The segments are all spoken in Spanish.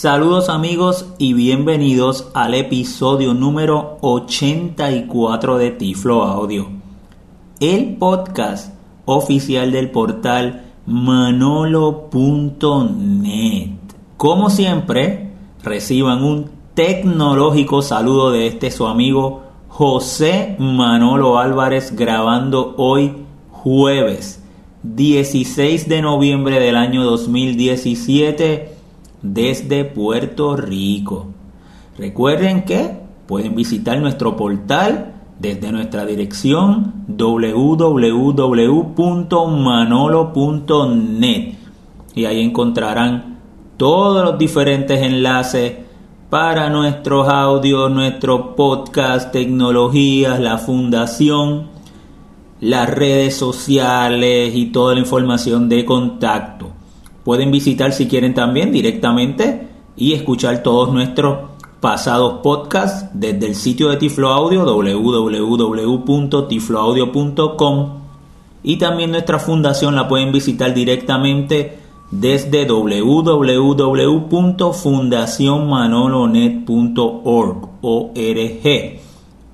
Saludos amigos y bienvenidos al episodio número 84 de Tiflo Audio, el podcast oficial del portal manolo.net. Como siempre, reciban un tecnológico saludo de este su amigo José Manolo Álvarez grabando hoy jueves 16 de noviembre del año 2017 desde Puerto Rico. Recuerden que pueden visitar nuestro portal desde nuestra dirección www.manolo.net y ahí encontrarán todos los diferentes enlaces para nuestros audios, nuestro podcast, tecnologías, la fundación, las redes sociales y toda la información de contacto. Pueden visitar si quieren también directamente y escuchar todos nuestros pasados podcasts desde el sitio de Tiflo Audio www.tifloaudio.com y también nuestra fundación la pueden visitar directamente desde www.fundacionmanolonet.org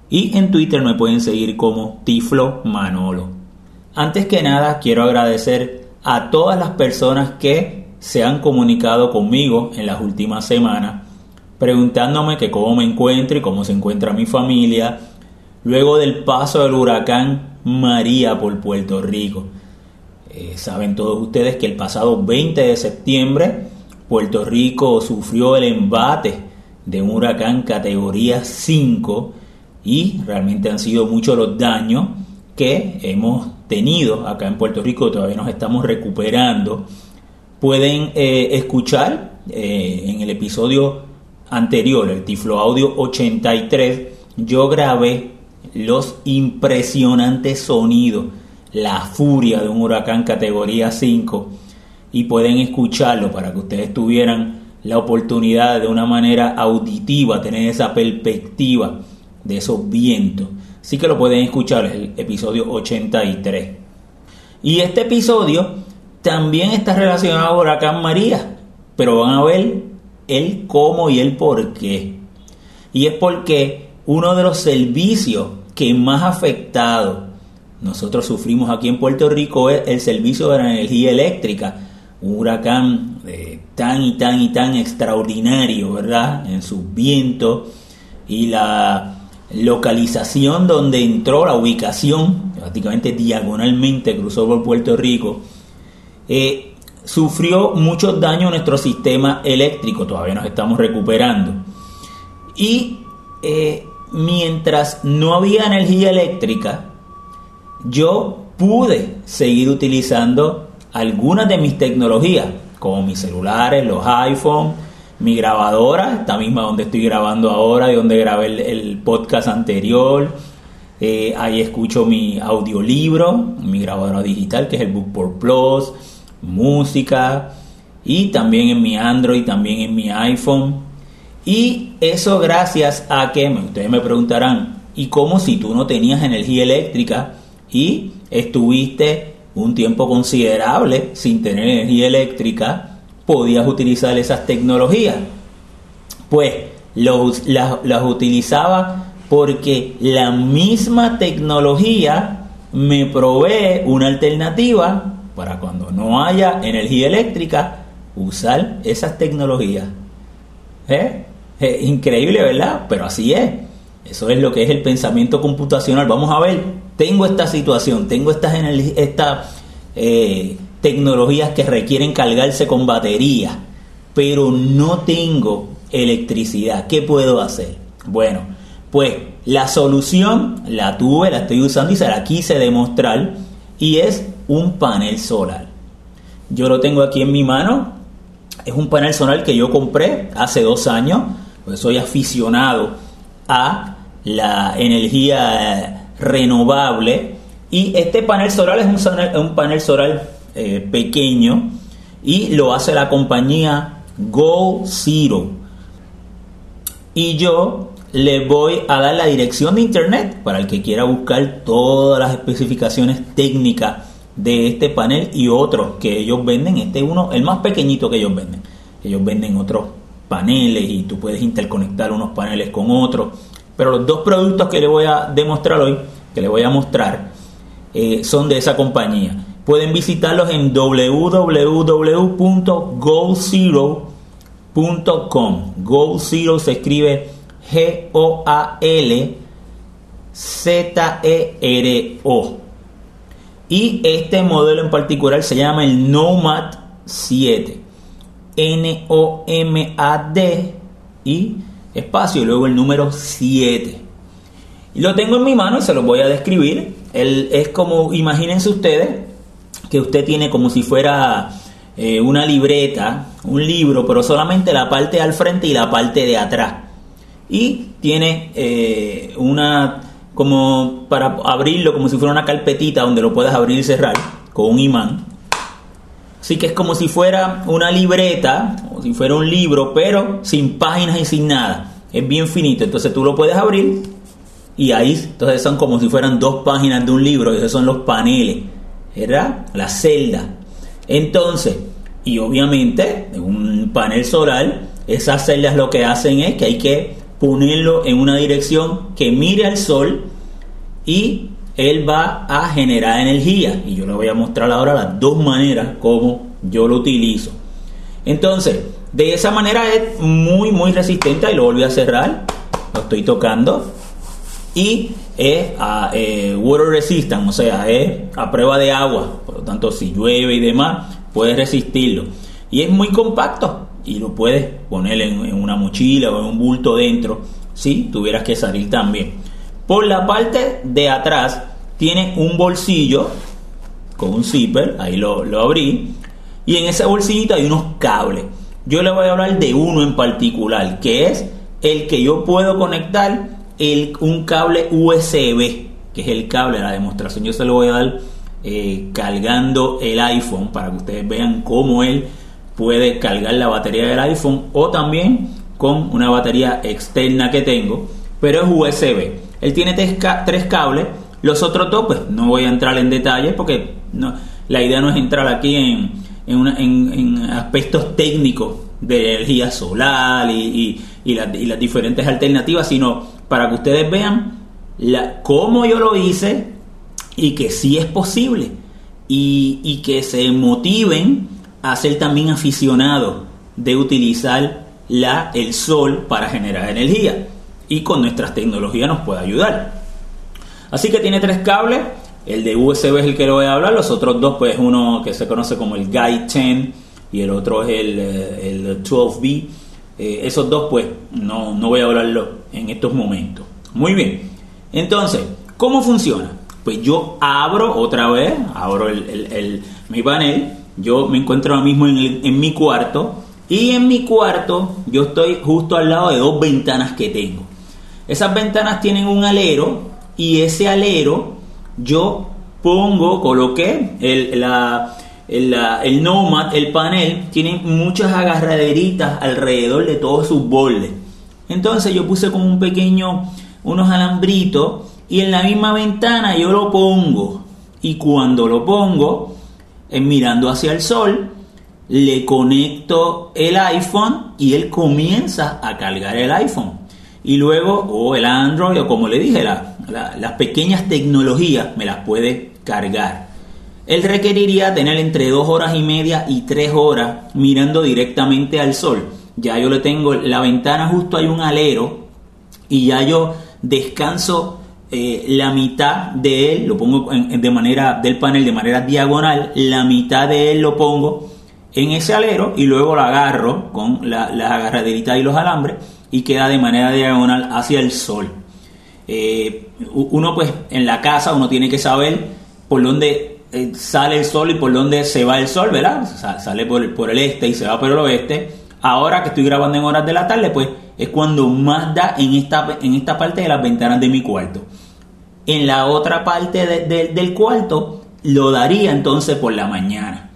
y en Twitter me pueden seguir como Tiflo Manolo. Antes que nada quiero agradecer a todas las personas que se han comunicado conmigo en las últimas semanas preguntándome que cómo me encuentro y cómo se encuentra mi familia luego del paso del huracán María por Puerto Rico. Eh, saben todos ustedes que el pasado 20 de septiembre Puerto Rico sufrió el embate de un huracán categoría 5 y realmente han sido muchos los daños que hemos tenido acá en Puerto Rico, todavía nos estamos recuperando, pueden eh, escuchar eh, en el episodio anterior, el Tiflo Audio 83, yo grabé los impresionantes sonidos, la furia de un huracán categoría 5 y pueden escucharlo para que ustedes tuvieran la oportunidad de una manera auditiva, tener esa perspectiva de esos vientos sí que lo pueden escuchar, el episodio 83. Y este episodio también está relacionado a Huracán María, pero van a ver el cómo y el por qué. Y es porque uno de los servicios que más afectado nosotros sufrimos aquí en Puerto Rico es el servicio de la energía eléctrica. Un huracán eh, tan y tan y tan extraordinario, ¿verdad? En sus vientos y la localización donde entró la ubicación, prácticamente diagonalmente cruzó por Puerto Rico, eh, sufrió muchos daños a nuestro sistema eléctrico, todavía nos estamos recuperando. Y eh, mientras no había energía eléctrica, yo pude seguir utilizando algunas de mis tecnologías, como mis celulares, los iPhones, mi grabadora, esta misma donde estoy grabando ahora y donde grabé el, podcast anterior. Eh, ahí escucho mi audiolibro, mi grabadora digital que es el Bookport Plus, música y también en mi Android, también en mi iPhone. Y eso gracias a que ustedes me preguntarán, ¿y cómo si tú no tenías energía eléctrica y estuviste un tiempo considerable sin tener energía eléctrica? Podías utilizar esas tecnologías. Pues las, utilizaba porque la misma tecnología me provee una alternativa para cuando no haya energía eléctrica, usar esas tecnologías. ¿Eh? increíble, ¿verdad? Pero así es. Eso es lo que es el pensamiento computacional. Vamos a ver, tengo esta situación, tengo estas, esta, eh, tecnologías que requieren cargarse con batería, pero no tengo electricidad. ¿Qué puedo hacer? Bueno, pues la solución la tuve, la estoy usando y se la quise demostrar y es un panel solar. Yo lo tengo aquí en mi mano. Es un panel solar que yo compré hace dos años. Pues soy aficionado a la energía renovable. Y este panel solar es un, un panel solar eh, pequeño y lo hace la compañía Go Zero. Y yo le voy a dar la dirección de internet para el que quiera buscar todas las especificaciones técnicas de este panel y otros que ellos venden. Este uno, el más pequeñito que ellos venden. Ellos venden otros paneles y tú puedes interconectar unos paneles con otros. Pero los dos productos que le voy a demostrar hoy, que le voy a mostrar, eh, son de esa compañía. Pueden visitarlos en www.goldzero.com. Goal Zero se escribe G-O-A-L-Z-E-R-O. Y este modelo en particular se llama el Nomad 7. N-O-M-A-D y espacio y luego el número 7. Y lo tengo en mi mano y se lo voy a describir. Es como, imagínense ustedes, que usted tiene como si fuera eh, una libreta, un libro, pero solamente la parte al frente y la parte de atrás. Y tiene eh, una, como para abrirlo, como si fuera una carpetita donde lo puedas abrir y cerrar con un imán. Así que es como si fuera una libreta, o si fuera un libro, pero sin páginas y sin nada. Es bien finito, entonces tú lo puedes abrir y ahí entonces son como si fueran dos páginas de un libro, esos son los paneles, ¿verdad? La celda. Entonces, y obviamente en un panel solar, esas celdas lo que hacen es que hay que ponerlo en una dirección que mire al sol y él va a generar energía. Y yo le voy a mostrar ahora las dos maneras como yo lo utilizo. Entonces, de esa manera es muy, muy resistente. Y lo volví a cerrar. Lo estoy tocando. Y es a eh, water resistant, o sea, es a prueba de agua. Por lo tanto, si llueve y demás, puedes resistirlo. Y es muy compacto. Y lo puedes poner en, una mochila o en un bulto dentro. Si tuvieras que salir también. Por la parte de atrás tiene un bolsillo con un zipper, ahí lo, abrí, y en ese bolsillito hay unos cables. Yo le voy a hablar de uno en particular, que es el que yo puedo conectar un cable USB, que es el cable de la demostración. Yo se lo voy a dar eh, cargando el iPhone para que ustedes vean cómo él puede cargar la batería del iPhone o también con una batería externa que tengo, pero es USB. Él tiene tres, cables. Los otros dos, pues no voy a entrar en detalles porque la idea no es entrar aquí en, en, aspectos técnicos de energía solar y, las diferentes alternativas, sino para que ustedes vean la, cómo yo lo hice y que sí es posible y, y que se motiven a ser también aficionados de utilizar la, el sol para generar energía y con nuestras tecnologías nos puede ayudar. Así que tiene tres cables, el de USB es el que lo voy a hablar, los otros dos pues uno que se conoce como el Guide 10 y el otro es el, eh, el 12B. Eh, esos dos pues no, no voy a hablarlo en estos momentos. Muy bien, entonces, ¿cómo funciona? Pues yo abro otra vez, abro el, mi panel, yo me encuentro ahora mismo en, en mi cuarto y en mi cuarto yo estoy justo al lado de dos ventanas que tengo. Esas ventanas tienen un alero y ese alero yo pongo, coloqué el, la, el, el Nomad, el panel, tiene muchas agarraderitas alrededor de todos sus bordes. Entonces yo puse como un pequeño, unos alambritos y en la misma ventana yo lo pongo. Y cuando lo pongo, en mirando hacia el sol, le conecto el iPhone y él comienza a cargar el iPhone y luego, o el Android, o como le dije, las pequeñas tecnologías me las puede cargar. Él requeriría tener entre dos horas y media y tres horas mirando directamente al sol. Ya yo le tengo la ventana justo hay un alero y ya yo descanso eh, la mitad de él, lo pongo de manera del panel de manera diagonal, la mitad de él lo pongo en ese alero y luego lo agarro con las agarraderitas y los alambres y queda de manera diagonal hacia el sol. Eh, uno pues en la casa uno tiene que saber por dónde eh, sale el sol y por dónde se va el sol, ¿verdad? Sale por, por el este y se va por el oeste. Ahora que estoy grabando en horas de la tarde, pues es cuando más da en esta, en esta parte de las ventanas de mi cuarto. En la otra parte del cuarto lo daría entonces por la mañana.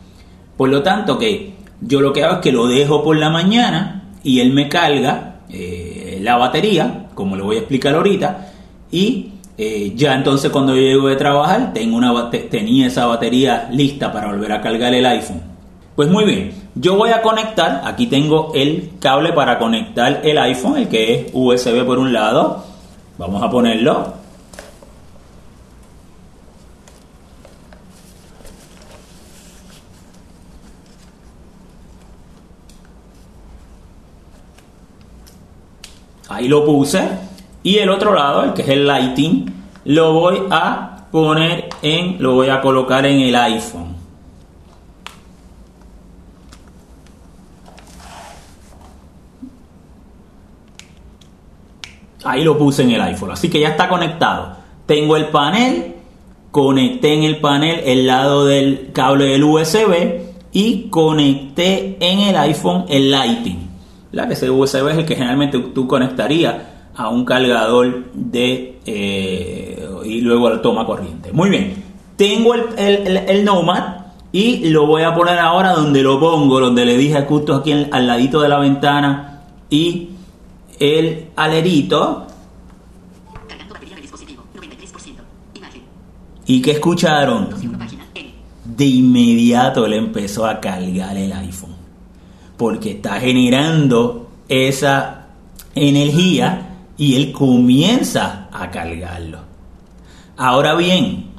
Por lo tanto que yo lo que hago es que lo dejo por la mañana y él me carga eh, la batería, como le voy a explicar ahorita, y eh, ya entonces cuando yo llego de trabajar tengo una, tenía esa batería lista para volver a cargar el iPhone. Pues muy bien, yo voy a conectar, aquí tengo el cable para conectar el iPhone, el que es USB por un lado. Vamos a ponerlo. Ahí lo puse. Y el otro lado, el que es el lighting, lo voy a poner en, lo voy a colocar en el iPhone. Ahí lo puse en el iPhone. Así que ya está conectado. Tengo el panel. Conecté en el panel el lado del cable del USB. Y conecté en el iPhone el Lighting. La que ese USB es el que generalmente tú conectarías a un cargador de eh, y luego la toma corriente. Muy bien. Tengo el, el, Nomad y lo voy a poner ahora donde lo pongo, donde le dije justo aquí al ladito de la ventana y el alerito. ¿Y qué escucharon? De inmediato le empezó a cargar el iPhone. Porque está generando esa energía y él comienza a cargarlo. Ahora bien,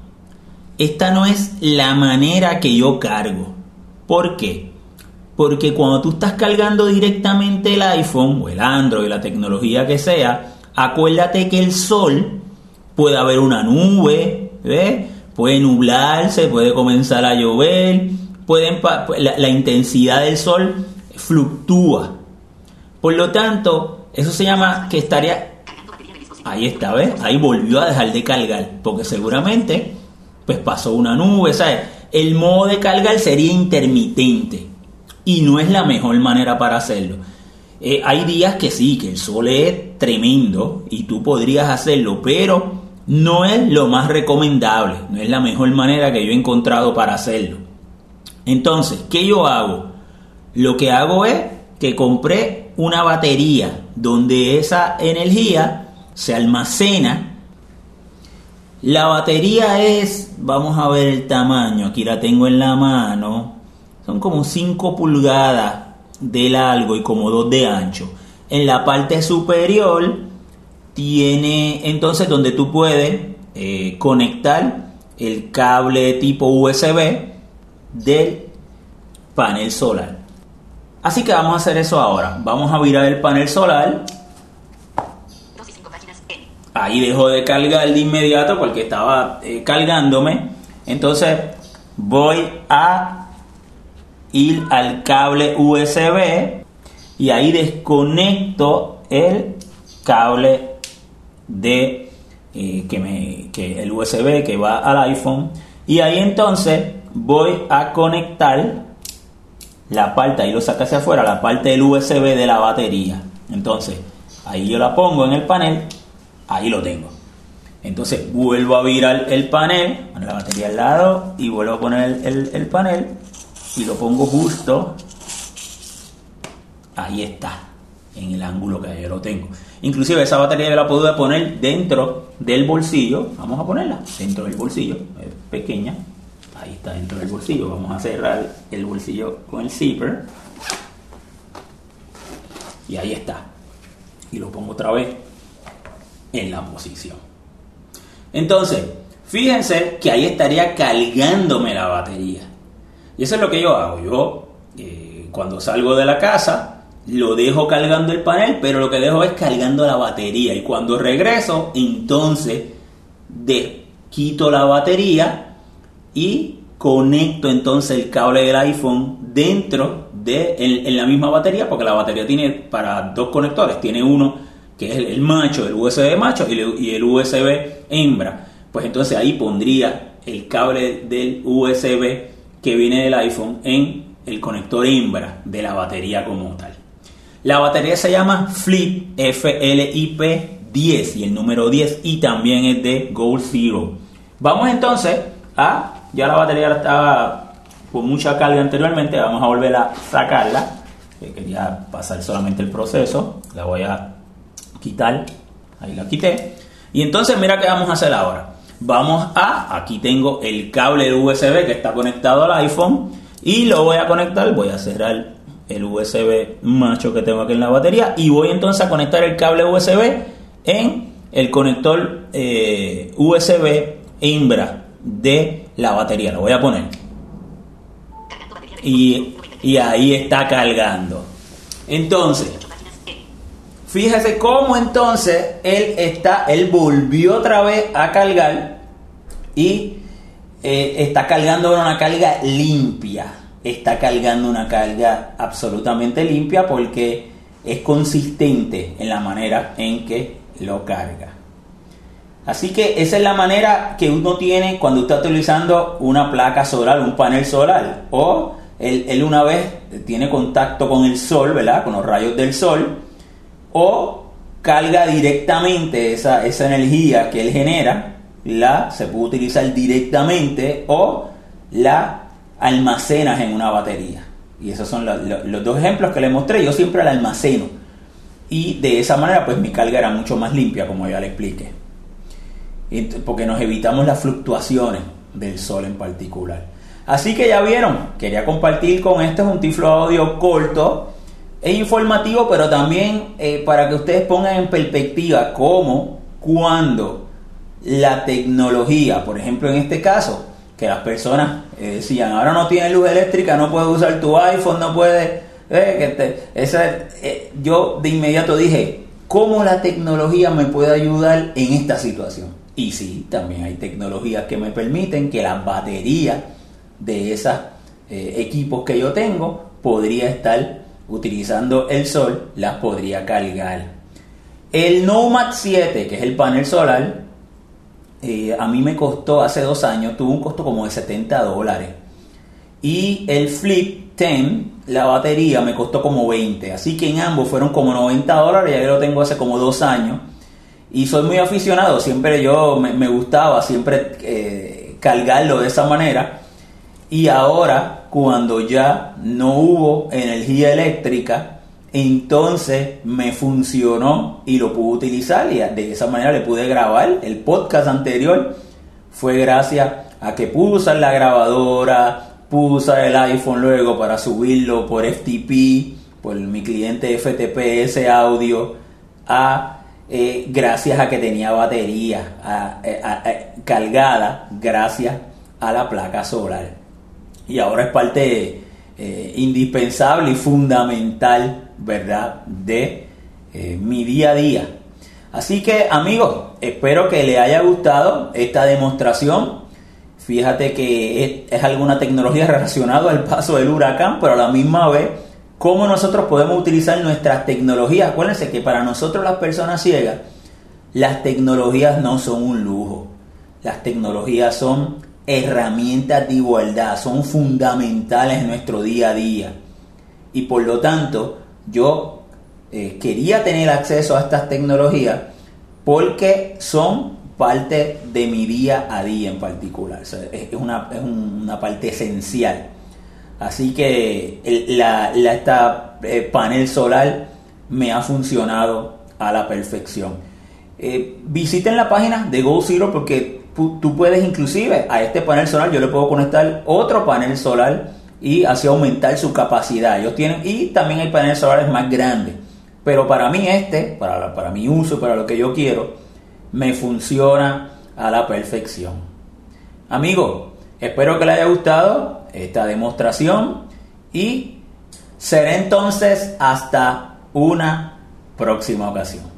esta no es la manera que yo cargo. ¿Por qué? Porque cuando tú estás cargando directamente el iPhone o el Android, la tecnología que sea, acuérdate que el sol puede haber una nube, puede nublarse, puede comenzar a llover, pueden, la intensidad del sol fluctúa. Por lo tanto, eso se llama que estaría... Ahí está, ¿ves? Ahí volvió a dejar de cargar, porque seguramente pues pasó una nube, ¿sabes? El modo de cargar sería intermitente y no es la mejor manera para hacerlo. Eh, hay días que sí, que el sol es tremendo y tú podrías hacerlo, pero no es lo más recomendable, no es la mejor manera que yo he encontrado para hacerlo. Entonces, ¿qué yo hago? Lo que hago es que compré una batería donde esa energía se almacena. La batería es, vamos a ver el tamaño, aquí la tengo en la mano, son como 5 pulgadas de largo y como 2 de ancho. En la parte superior tiene entonces donde tú puedes eh, conectar el cable tipo USB del panel solar. Así que vamos a hacer eso ahora. Vamos a virar el panel solar. Ahí dejó de cargar de inmediato porque estaba eh, cargándome. Entonces voy a ir al cable USB y ahí desconecto el cable de eh, que me, que el USB que va al iPhone y ahí entonces voy a conectar la parte, ahí lo saca hacia afuera, la parte del USB de la batería. Entonces, ahí yo la pongo en el panel, ahí lo tengo. Entonces vuelvo a virar el panel, la batería al lado y vuelvo a poner el panel y lo pongo justo, ahí está, en el ángulo que yo lo tengo. Inclusive esa batería yo la puedo poner dentro del bolsillo, vamos a ponerla dentro del bolsillo, es pequeña, ahí está dentro del bolsillo, vamos a cerrar el bolsillo con el zipper y ahí está. Y lo pongo otra vez en la posición. Entonces, fíjense que ahí estaría cargándome la batería. Y eso es lo que yo hago. Yo, eh, cuando salgo de la casa, lo dejo cargando el panel, pero lo que dejo es cargando la batería. Y cuando regreso, entonces de, quito la batería y conecto entonces el cable del iPhone dentro de en, la misma batería, porque la batería tiene para dos conectores, tiene uno que es el, macho, el USB macho y el, USB hembra. Pues entonces ahí pondría el cable del USB que viene del iPhone en el conector hembra de la batería como tal. La batería se llama Flip FLIP 10 y el número 10 y también es de Gold Zero. Vamos entonces a, ya la batería estaba con mucha carga anteriormente, vamos a volver a sacarla. quería pasar solamente el proceso, la voy a quitar, ahí la quité. Y entonces mira qué vamos a hacer ahora. Vamos a, aquí tengo el cable USB que está conectado al iPhone. y lo voy a conectar, voy a cerrar el USB macho que tengo aquí en la batería y voy entonces a conectar el cable USB en el conector eh, USB Imbra de la batería. Lo voy a poner. Y, y ahí está cargando. Entonces, fíjese cómo entonces él está, él volvió otra vez a cargar y eh, está cargando una carga limpia. Está cargando una carga absolutamente limpia porque es consistente en la manera en que lo carga. Así que esa es la manera que uno tiene cuando está utilizando una placa solar, un panel solar. O él, una vez tiene contacto con el sol, ¿verdad? Con los rayos del sol. O carga directamente esa, esa energía que él genera la se puede utilizar directamente o la almacenas en una batería. Y esos son los, dos ejemplos que le mostré. Yo siempre la almaceno. Y de esa manera, pues mi carga era mucho más limpia, como ya le expliqué. Porque nos evitamos las fluctuaciones del sol en particular. Así que ya vieron, quería compartir con este un tiflo audio corto e informativo, pero también eh, para que ustedes pongan en perspectiva cómo, cuando la tecnología, por ejemplo en este caso, que las personas eh, decían, ahora no tiene luz eléctrica, no puedes usar tu iPhone, no puedes... Eh, eh, yo de inmediato dije, ¿cómo la tecnología me puede ayudar en esta situación? Y sí, también hay tecnologías que me permiten que las baterías de esos equipos que yo tengo podría estar utilizando el sol, las podría cargar. El Nomad 7, que es el panel solar, eh, a mí me costó hace dos años, tuvo un costo como de 70 dólares. Y el Flip 10, la batería, me costó como 20. Así que en ambos fueron como 90 dólares, ya que lo tengo hace como dos años. Y soy muy aficionado, siempre yo me, gustaba siempre eh, cargarlo de esa manera. Y ahora, cuando ya no hubo energía eléctrica, entonces me funcionó y lo pude utilizar y de esa manera le pude grabar. El podcast anterior fue gracias a que usar la grabadora, usar el iPhone luego para subirlo por FTP, por mi cliente FTP, ese audio, a, eh, gracias a que tenía batería eh, cargada, gracias a la placa solar. Y ahora es parte eh, indispensable y fundamental ¿verdad? De eh, mi día a día. Así que amigos, espero que les haya gustado esta demostración. Fíjate que es, alguna tecnología relacionada al paso del huracán, pero a la misma vez, cómo nosotros podemos utilizar nuestras tecnologías. Acuérdense que para nosotros las personas ciegas, las tecnologías no son un lujo. Las tecnologías son herramientas de igualdad, son fundamentales en nuestro día a día. Y por lo tanto, yo eh, quería tener acceso a estas tecnologías porque son parte de mi día a día en particular. es, una, parte esencial. Así que la, esta eh, panel solar me ha funcionado a la perfección. Eh, visiten la página de Go Zero porque tú puedes inclusive a este panel solar, yo le puedo conectar otro panel solar y así aumentar su capacidad. Ellos tienen, y también hay paneles solares más grandes. Pero para mí este, para, para mi uso, para lo que yo quiero, me funciona a la perfección. Amigos, espero que les haya gustado esta demostración y seré entonces hasta una próxima ocasión.